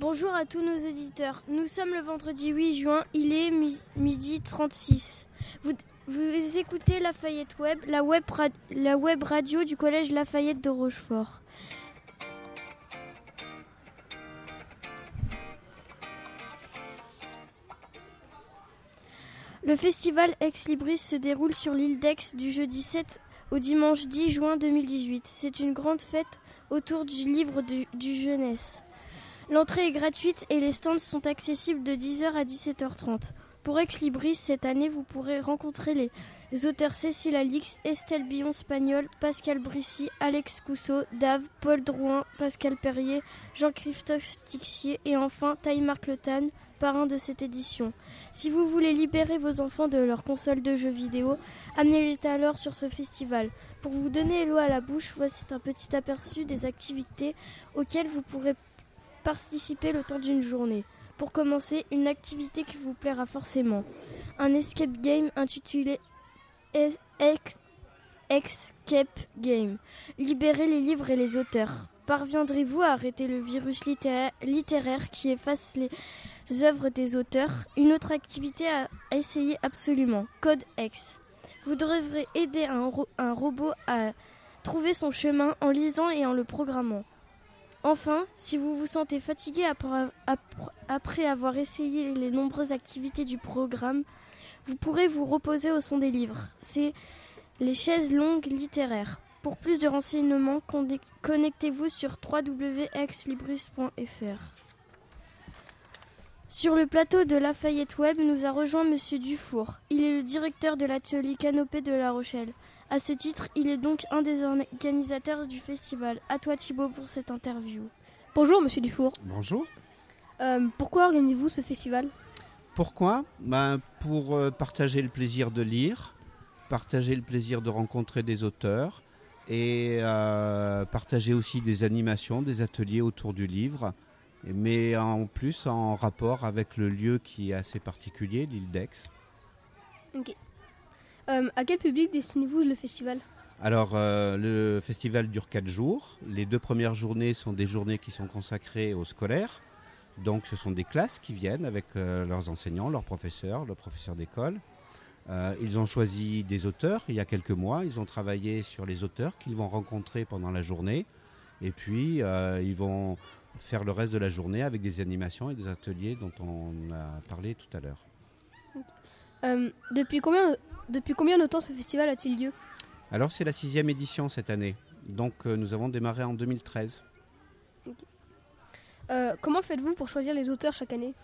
Bonjour à tous nos éditeurs. Nous sommes le vendredi 8 juin, il est midi 36. Vous, vous écoutez Lafayette Web, la web, la web radio du collège Lafayette de Rochefort. Le festival Ex Libris se déroule sur l'île d'Aix du jeudi 7 au dimanche 10 juin 2018. C'est une grande fête autour du livre du jeunesse. L'entrée est gratuite et les stands sont accessibles de 10h à 17h30. Pour Ex Libris, cette année, vous pourrez rencontrer les auteurs Cécile Alix, Estelle Billon-Spagnol, Pascal Brissy, Alex Cousseau, Dave, Paul Drouin, Pascal Perrier, Jean-Christophe Tixier et enfin Taïmarc Letan, parrain de cette édition. Si vous voulez libérer vos enfants de leur console de jeux vidéo, amenez-les alors sur ce festival. Pour vous donner l'eau à la bouche, voici un petit aperçu des activités auxquelles vous pourrez participer le temps d'une journée. Pour commencer, une activité qui vous plaira forcément. Un escape game intitulé Escape Game. Libérez les livres et les auteurs. Parviendrez-vous à arrêter le virus littéraire qui efface les œuvres des auteurs? Une autre activité à essayer absolument. Code X. Vous devrez aider un robot à trouver son chemin en lisant et en le programmant. Enfin, si vous vous sentez fatigué après avoir essayé les nombreuses activités du programme, vous pourrez vous reposer au son des livres. C'est les chaises longues littéraires. Pour plus de renseignements, connectez-vous sur www.exlibris.fr. Sur le plateau de Lafayette Web nous a rejoint Monsieur Dufour. Il est le directeur de l'atelier Canopée de La Rochelle. À ce titre, il est donc un des organisateurs du festival. À toi Thibaut pour cette interview. Bonjour Monsieur Dufour. Bonjour. Euh, pourquoi organisez-vous ce festival? Pourquoi? Ben, Pour euh, partager le plaisir de lire, partager le plaisir de rencontrer des auteurs et euh, partager aussi des animations, des ateliers autour du livre, mais en plus en rapport avec le lieu qui est assez particulier, l'île d'Aix. Ok. Euh, à quel public destinez-vous le festival? Alors, euh, le festival dure 4 jours. Les deux premières journées sont des journées qui sont consacrées aux scolaires. Donc, ce sont des classes qui viennent avec euh, leurs enseignants, leurs professeurs, leurs professeurs d'école. ils ont choisi des auteurs il y a quelques mois. Ils ont travaillé sur les auteurs qu'ils vont rencontrer pendant la journée. Et puis, ils vont faire le reste de la journée avec des animations et des ateliers dont on a parlé tout à l'heure. depuis combien depuis combien de temps ce festival a-t-il lieu? Alors c'est la sixième édition cette année. Donc euh, nous avons démarré en 2013. Euh, comment faites-vous pour choisir les auteurs chaque année?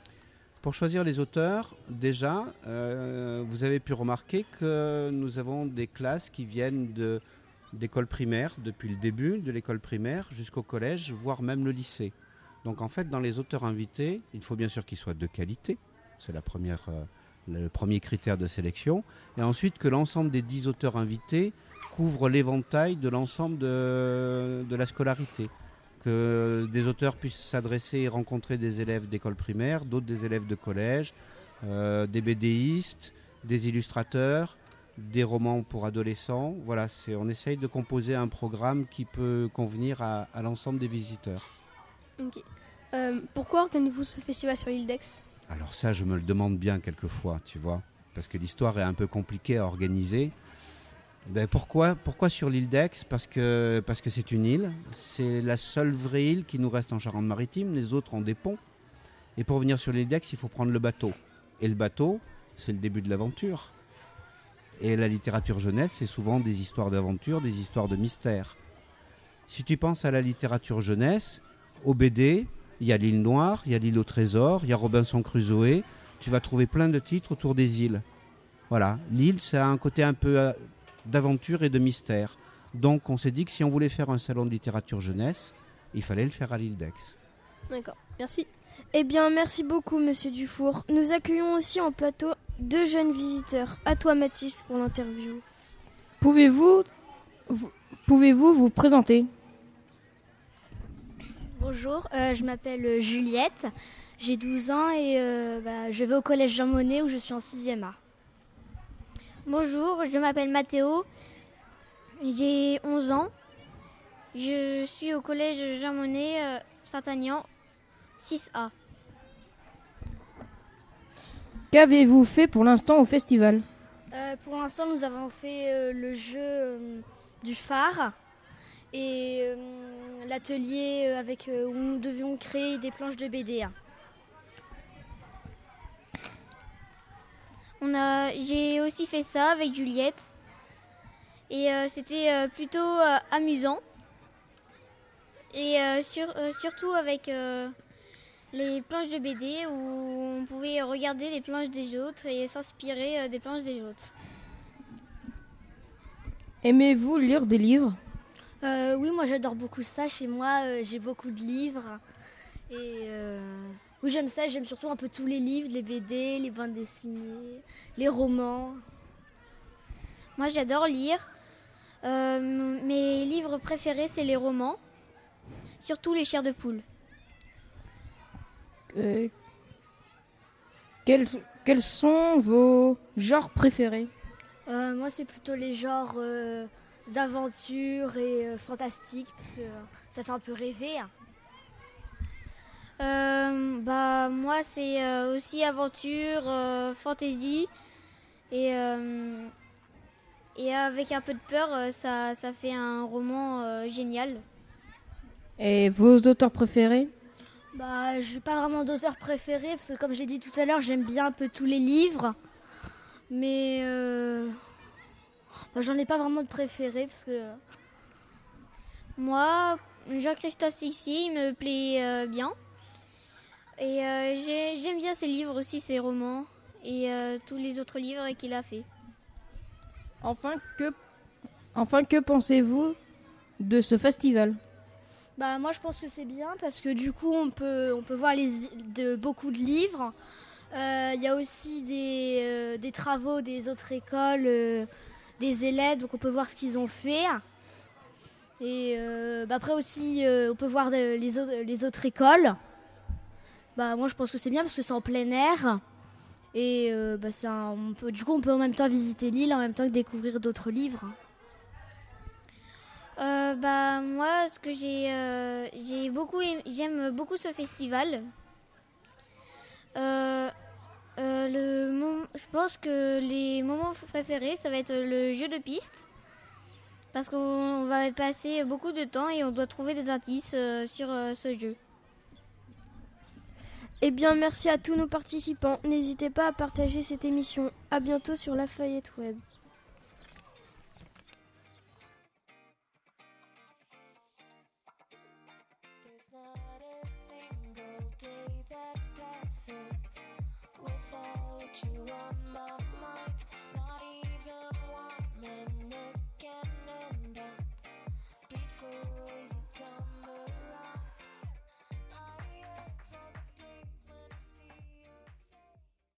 Pour choisir les auteurs, déjà, euh, vous avez pu remarquer que nous avons des classes qui viennent de, d'école primaire, depuis le début de l'école primaire jusqu'au collège, voire même le lycée. Donc en fait, dans les auteurs invités, il faut bien sûr qu'ils soient de qualité. C'est la première, le premier critère de sélection, et ensuite que l'ensemble des dix auteurs invités couvre l'éventail de l'ensemble de, la scolarité. Que des auteurs puissent s'adresser et rencontrer des élèves d'école primaire, d'autres des élèves de collège, euh, des BDistes, des illustrateurs, des romans pour adolescents. Voilà, on essaye de composer un programme qui peut convenir à, l'ensemble des visiteurs. Euh, pourquoi organisez-vous ce festival sur l'île d'Aix? Alors ça, je me le demande bien quelquefois, tu vois, parce que l'histoire est un peu compliquée à organiser. Ben pourquoi, pourquoi sur l'île d'Aix? Parce que parce que c'est une île, c'est la seule vraie île qui nous reste en Charente-Maritime. Les autres ont des ponts. Et pour venir sur l'île d'Aix, il faut prendre le bateau. Et le bateau, c'est le début de l'aventure. Et la littérature jeunesse, c'est souvent des histoires d'aventure, des histoires de mystère. Si tu penses à la littérature jeunesse, au BD, il y a l'île Noire, il y a l'île au trésor, il y a Robinson Crusoe. Tu vas trouver plein de titres autour des îles. Voilà, l'île, ça a un côté un peu euh, d'aventure et de mystère. Donc on s'est dit que si on voulait faire un salon de littérature jeunesse, il fallait le faire à l'île d'Aix. D'accord, merci. Eh bien, merci beaucoup, monsieur Dufour. Nous accueillons aussi en plateau deux jeunes visiteurs. À toi, Mathis, pour l'interview. Pouvez-vous pouvez-vous vous présenter? Bonjour, euh, je m'appelle Juliette, j'ai 12 ans et euh, bah, je vais au collège Jean Monnet où je suis en 6e A. Bonjour, je m'appelle Mathéo, j'ai 11 ans, je suis au collège Jean Monnet euh, Saint-Agnan 6A. Qu'avez-vous fait pour l'instant au festival? Euh, pour l'instant, nous avons fait euh, le jeu euh, du phare. Et euh, l'atelier euh, avec euh, où nous devions créer des planches de BD. On a, j'ai aussi fait ça avec Juliette. Et euh, c'était euh, plutôt euh, amusant. Et euh, sur- euh, surtout avec euh, les planches de BD où on pouvait regarder les planches des autres et s'inspirer euh, des planches des autres. Aimez-vous lire des livres? Euh, oui, moi j'adore beaucoup ça. Chez moi, euh, j'ai beaucoup de livres. Et euh, oui, j'aime ça. J'aime surtout un peu tous les livres, les BD, les bandes dessinées, les romans. Moi j'adore lire. Mes livres préférés c'est les romans. Surtout les chairs de poule. Quels, quels sont vos genres préférés? Moi, c'est plutôt les genres d'aventure et euh, fantastique parce que euh, ça fait un peu rêver. Euh, bah moi c'est euh, aussi aventure, euh, fantasy et et avec un peu de peur ça, ça fait un roman génial. Et vos auteurs préférés? Bah, j'ai pas vraiment d'auteur préféré parce que comme j'ai dit tout à l'heure, j'aime bien un peu tous les livres, mais bah, j'en ai pas vraiment de préféré parce que Moi Jean-Christophe Sixi il me plaît euh, bien et euh, j'ai- j'aime bien ses livres aussi ses romans et euh, tous les autres livres qu'il a fait. Enfin, que, enfin, que pensez-vous de ce festival? Bah moi je pense que c'est bien parce que du coup on peut, on peut voir les, de, beaucoup de livres. Euh, Il y a aussi des, euh, des travaux des autres écoles, des élèves, donc on peut voir ce qu'ils ont fait. Et euh, bah, après aussi euh, on peut voir de- les, autres, les autres écoles. Bah moi je pense que c'est bien parce que c'est en plein air. Et euh, bah, un- on peut, du coup on peut en même temps visiter l'île, en même temps que découvrir d'autres livres. Euh, bah moi ce que j'ai euh, j'aime beaucoup ce festival. Je pense que les moments préférés ça va être le jeu de piste parce qu'on on va passer beaucoup de temps et on doit trouver des indices euh, sur euh, ce jeu. Eh bien, merci à tous nos participants. N'hésitez pas à partager cette émission. À bientôt sur Lafayette Web.